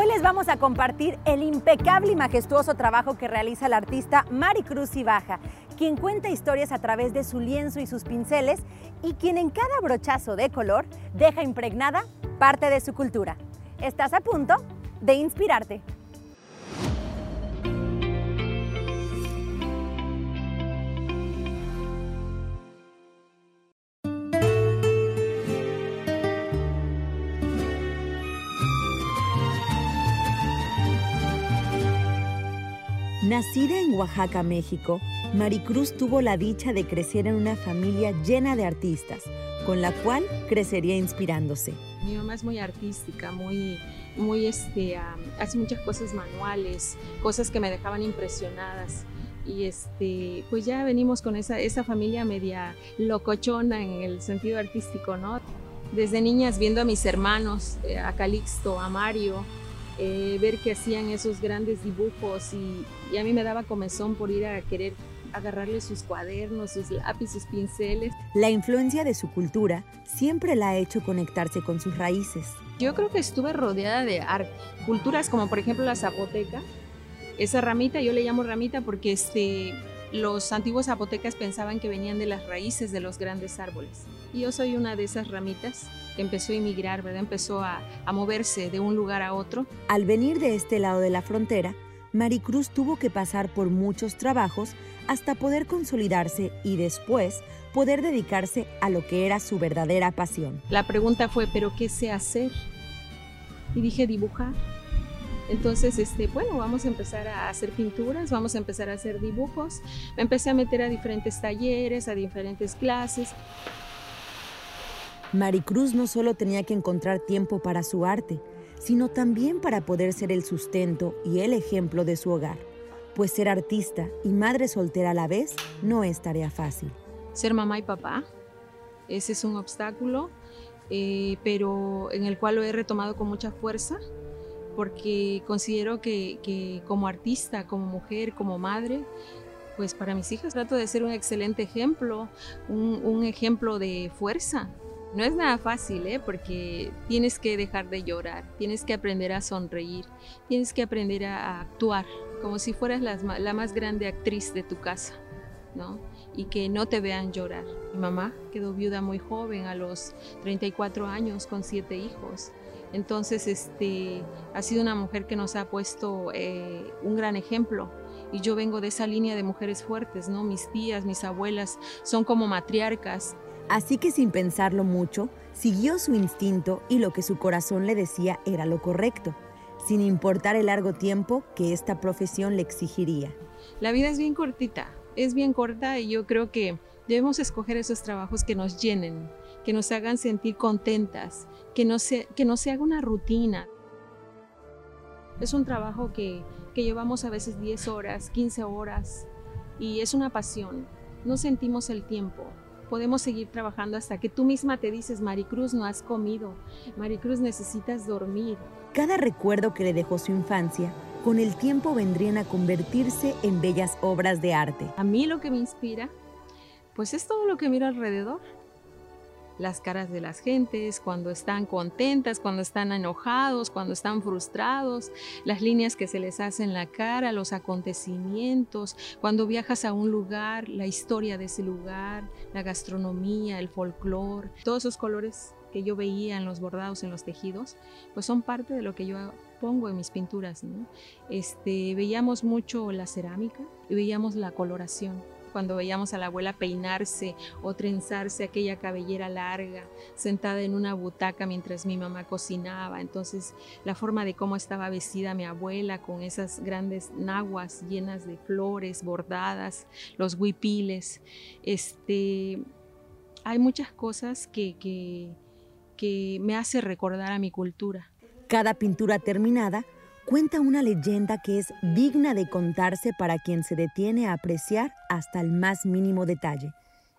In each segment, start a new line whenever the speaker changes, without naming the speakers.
Hoy les vamos a compartir el impecable y majestuoso trabajo que realiza la artista Maricruz Ibaja, quien cuenta historias a través de su lienzo y sus pinceles y quien en cada brochazo de color deja impregnada parte de su cultura. Estás a punto de inspirarte. Nacida en Oaxaca, México, Maricruz tuvo la dicha de crecer en una familia llena de artistas, con la cual crecería inspirándose.
Mi mamá es muy artística, muy, muy este, hace muchas cosas manuales, cosas que me dejaban impresionadas. Y este, pues ya venimos con esa, esa familia media locochona en el sentido artístico, ¿no? Desde niñas viendo a mis hermanos, eh, a Calixto, a Mario, eh, ver que hacían esos grandes dibujos y, a mí me daba comezón por ir a querer agarrarle sus cuadernos, sus lápices, sus pinceles.
La influencia de su cultura siempre la ha hecho conectarse con sus raíces.
Yo creo que estuve rodeada de culturas como por ejemplo la zapoteca. Esa ramita, yo le llamo ramita porque este, los antiguos zapotecas pensaban que venían de las raíces de los grandes árboles. Y yo soy una de esas ramitas que empezó a emigrar, ¿verdad? Empezó a, a moverse de un lugar a otro.
Al venir de este lado de la frontera, Maricruz tuvo que pasar por muchos trabajos hasta poder consolidarse y después poder dedicarse a lo que era su verdadera pasión.
La pregunta fue, ¿pero qué sé hacer? Y dije, dibujar. Entonces, este, bueno, vamos a empezar a hacer pinturas, vamos a empezar a hacer dibujos. Me empecé a meter a diferentes talleres, a diferentes clases.
Maricruz no solo tenía que encontrar tiempo para su arte, sino también para poder ser el sustento y el ejemplo de su hogar, pues ser artista y madre soltera a la vez no es tarea fácil.
Ser mamá y papá, ese es un obstáculo, eh, pero en el cual lo he retomado con mucha fuerza, porque considero que, como artista, como mujer, como madre, pues para mis hijas trato de ser un excelente ejemplo, un ejemplo de fuerza, no es nada fácil, ¿eh? porque tienes que dejar de llorar, tienes que aprender a sonreír, tienes que aprender a actuar como si fueras la, más grande actriz de tu casa, ¿no? Y que no te vean llorar. Mi mamá quedó viuda muy joven, a los 34 años, con siete hijos. Entonces, este, ha sido una mujer que nos ha puesto eh, un gran ejemplo. Y yo vengo de esa línea de mujeres fuertes, ¿no? Mis tías, mis abuelas son como matriarcas
Así que sin pensarlo mucho, siguió su instinto y lo que su corazón le decía era lo correcto, sin importar el largo tiempo que esta profesión le exigiría.
La vida es bien cortita, es bien corta y yo creo que debemos escoger esos trabajos que nos llenen, que nos hagan sentir contentas, que no se, que no se haga una rutina. Es un trabajo que, que llevamos a veces 10 horas, 15 horas y es una pasión. No sentimos el tiempo podemos seguir trabajando hasta que tú misma te dices, Maricruz, no has comido, Maricruz, necesitas dormir.
Cada recuerdo que le dejó su infancia, con el tiempo vendrían a convertirse en bellas obras de arte.
A mí lo que me inspira, pues es todo lo que miro alrededor las caras de las gentes, cuando están contentas, cuando están enojados, cuando están frustrados, las líneas que se les hacen en la cara, los acontecimientos, cuando viajas a un lugar, la historia de ese lugar, la gastronomía, el folclore, todos esos colores que yo veía en los bordados, en los tejidos, pues son parte de lo que yo pongo en mis pinturas. Este, veíamos mucho la cerámica y veíamos la coloración cuando veíamos a la abuela peinarse o trenzarse aquella cabellera larga, sentada en una butaca mientras mi mamá cocinaba. Entonces, la forma de cómo estaba vestida mi abuela con esas grandes naguas llenas de flores bordadas, los huipiles. Este, hay muchas cosas que, que, que me hace recordar a mi cultura.
Cada pintura terminada cuenta una leyenda que es digna de contarse para quien se detiene a apreciar hasta el más mínimo detalle.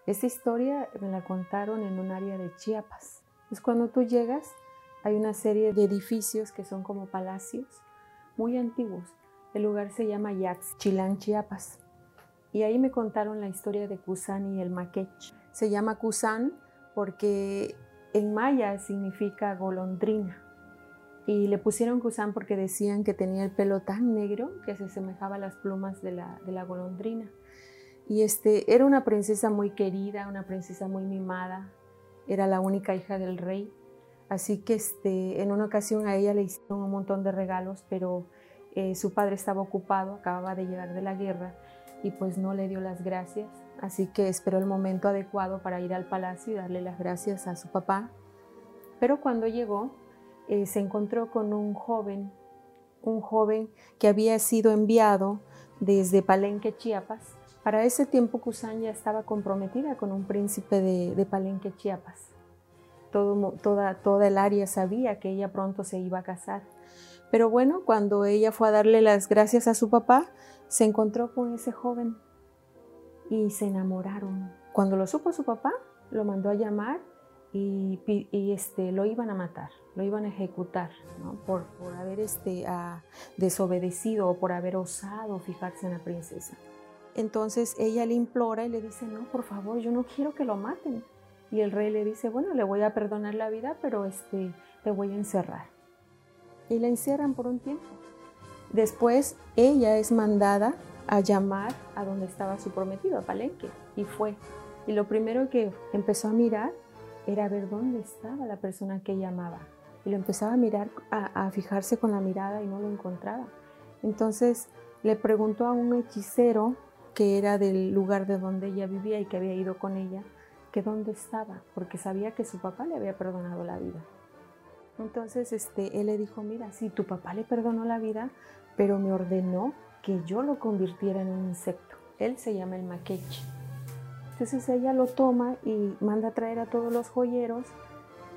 Esta historia me la contaron en un área de Chiapas. Es cuando tú llegas, hay una serie de edificios que son como palacios muy antiguos. El lugar se llama Yax, Chilán, Chiapas. Y ahí me contaron la historia de Cusán y el Maquech. Se llama Cusán porque en maya significa golondrina y le pusieron Kusan porque decían que tenía el pelo tan negro que se asemejaba a las plumas de la, de la golondrina. Y este, era una princesa muy querida, una princesa muy mimada, era la única hija del rey. Así que este, en una ocasión a ella le hicieron un montón de regalos, pero eh, su padre estaba ocupado, acababa de llegar de la guerra y pues no le dio las gracias. Así que esperó el momento adecuado para ir al palacio y darle las gracias a su papá. Pero cuando llegó, eh, se encontró con un joven, un joven que había sido enviado desde Palenque, Chiapas. Para ese tiempo Kusan ya estaba comprometida con un príncipe de, Palenque, Chiapas. Todo, toda, toda el área sabía que ella pronto se iba a casar. Pero bueno, cuando ella fue a darle las gracias a su papá, se encontró con ese joven y se enamoraron. Cuando lo supo su papá, lo mandó a llamar y, este, lo iban a matar, lo iban a ejecutar por, por, haber este, desobedecido o por haber osado fijarse en la princesa. Entonces ella le implora y le dice, no, por favor, yo no quiero que lo maten. Y el rey le dice, bueno, le voy a perdonar la vida, pero este, te voy a encerrar. Y la encierran por un tiempo. Después ella es mandada a llamar a donde estaba su prometido, a Palenque, y fue. Y lo primero que empezó a mirar era ver dónde estaba la persona que ella amaba. Y lo empezaba a mirar, a, fijarse con la mirada y no lo encontraba. Entonces le preguntó a un hechicero que era del lugar de donde ella vivía y que había ido con ella, que dónde estaba, porque sabía que su papá le había perdonado la vida. Entonces este, él le dijo, mira, sí, tu papá le perdonó la vida, pero me ordenó que yo lo convirtiera en un insecto. Él se llama el maqueche. Entonces ella lo toma y manda a traer a todos los joyeros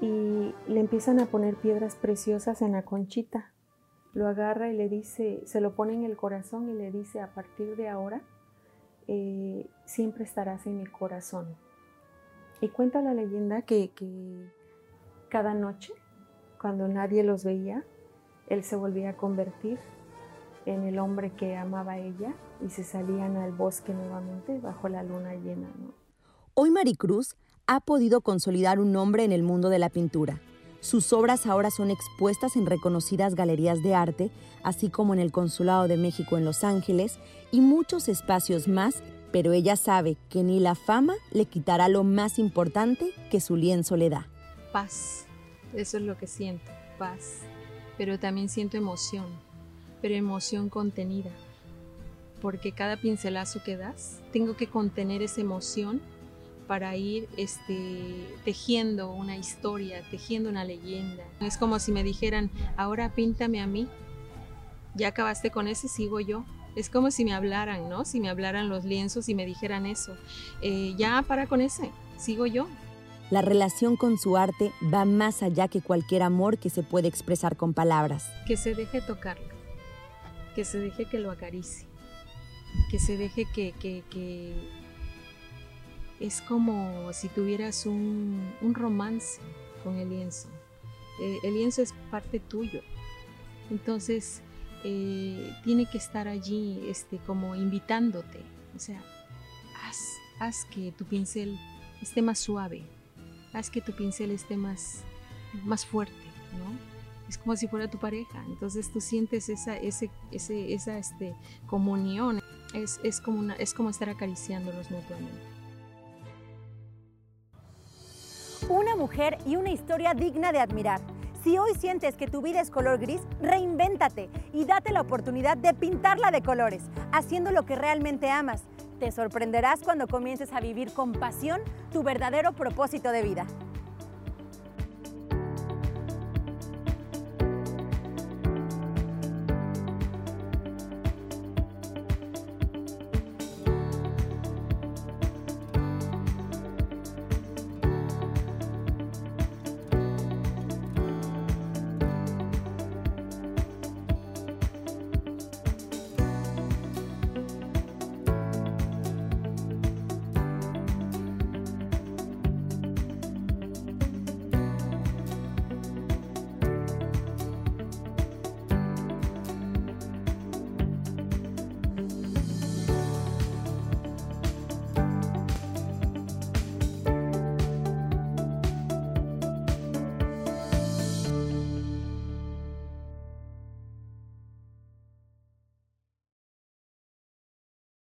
y le empiezan a poner piedras preciosas en la conchita. Lo agarra y le dice, se lo pone en el corazón y le dice, a partir de ahora, eh, siempre estarás en mi corazón. Y cuenta la leyenda que, que cada noche, cuando nadie los veía, él se volvía a convertir en el hombre que amaba a ella y se salían al bosque nuevamente bajo la luna llena.
Hoy Maricruz ha podido consolidar un nombre en el mundo de la pintura. Sus obras ahora son expuestas en reconocidas galerías de arte, así como en el Consulado de México en Los Ángeles y muchos espacios más, pero ella sabe que ni la fama le quitará lo más importante que su lienzo le da.
Paz, eso es lo que siento, paz, pero también siento emoción, pero emoción contenida, porque cada pincelazo que das, tengo que contener esa emoción para ir este, tejiendo una historia, tejiendo una leyenda. Es como si me dijeran, ahora píntame a mí, ya acabaste con ese, sigo yo. Es como si me hablaran, ¿no? Si me hablaran los lienzos y me dijeran eso, eh, ya para con ese, sigo yo.
La relación con su arte va más allá que cualquier amor que se puede expresar con palabras.
Que se deje tocarlo que se deje que lo acaricie, que se deje que, que, es como si tuvieras un, romance con el lienzo. Eh, el lienzo es parte tuyo. Entonces, eh, tiene que estar allí este, como invitándote. O sea, haz, haz que tu pincel esté más suave, haz que tu pincel esté más, más fuerte, ¿no? Es como si fuera tu pareja. Entonces tú sientes esa, ese, esa este, comunión. Es, es, como una, es como estar acariciándolos mutuamente.
Una mujer y una historia digna de admirar. Si hoy sientes que tu vida es color gris, reinvéntate y date la oportunidad de pintarla de colores, haciendo lo que realmente amas. Te sorprenderás cuando comiences a vivir con pasión tu verdadero propósito de vida.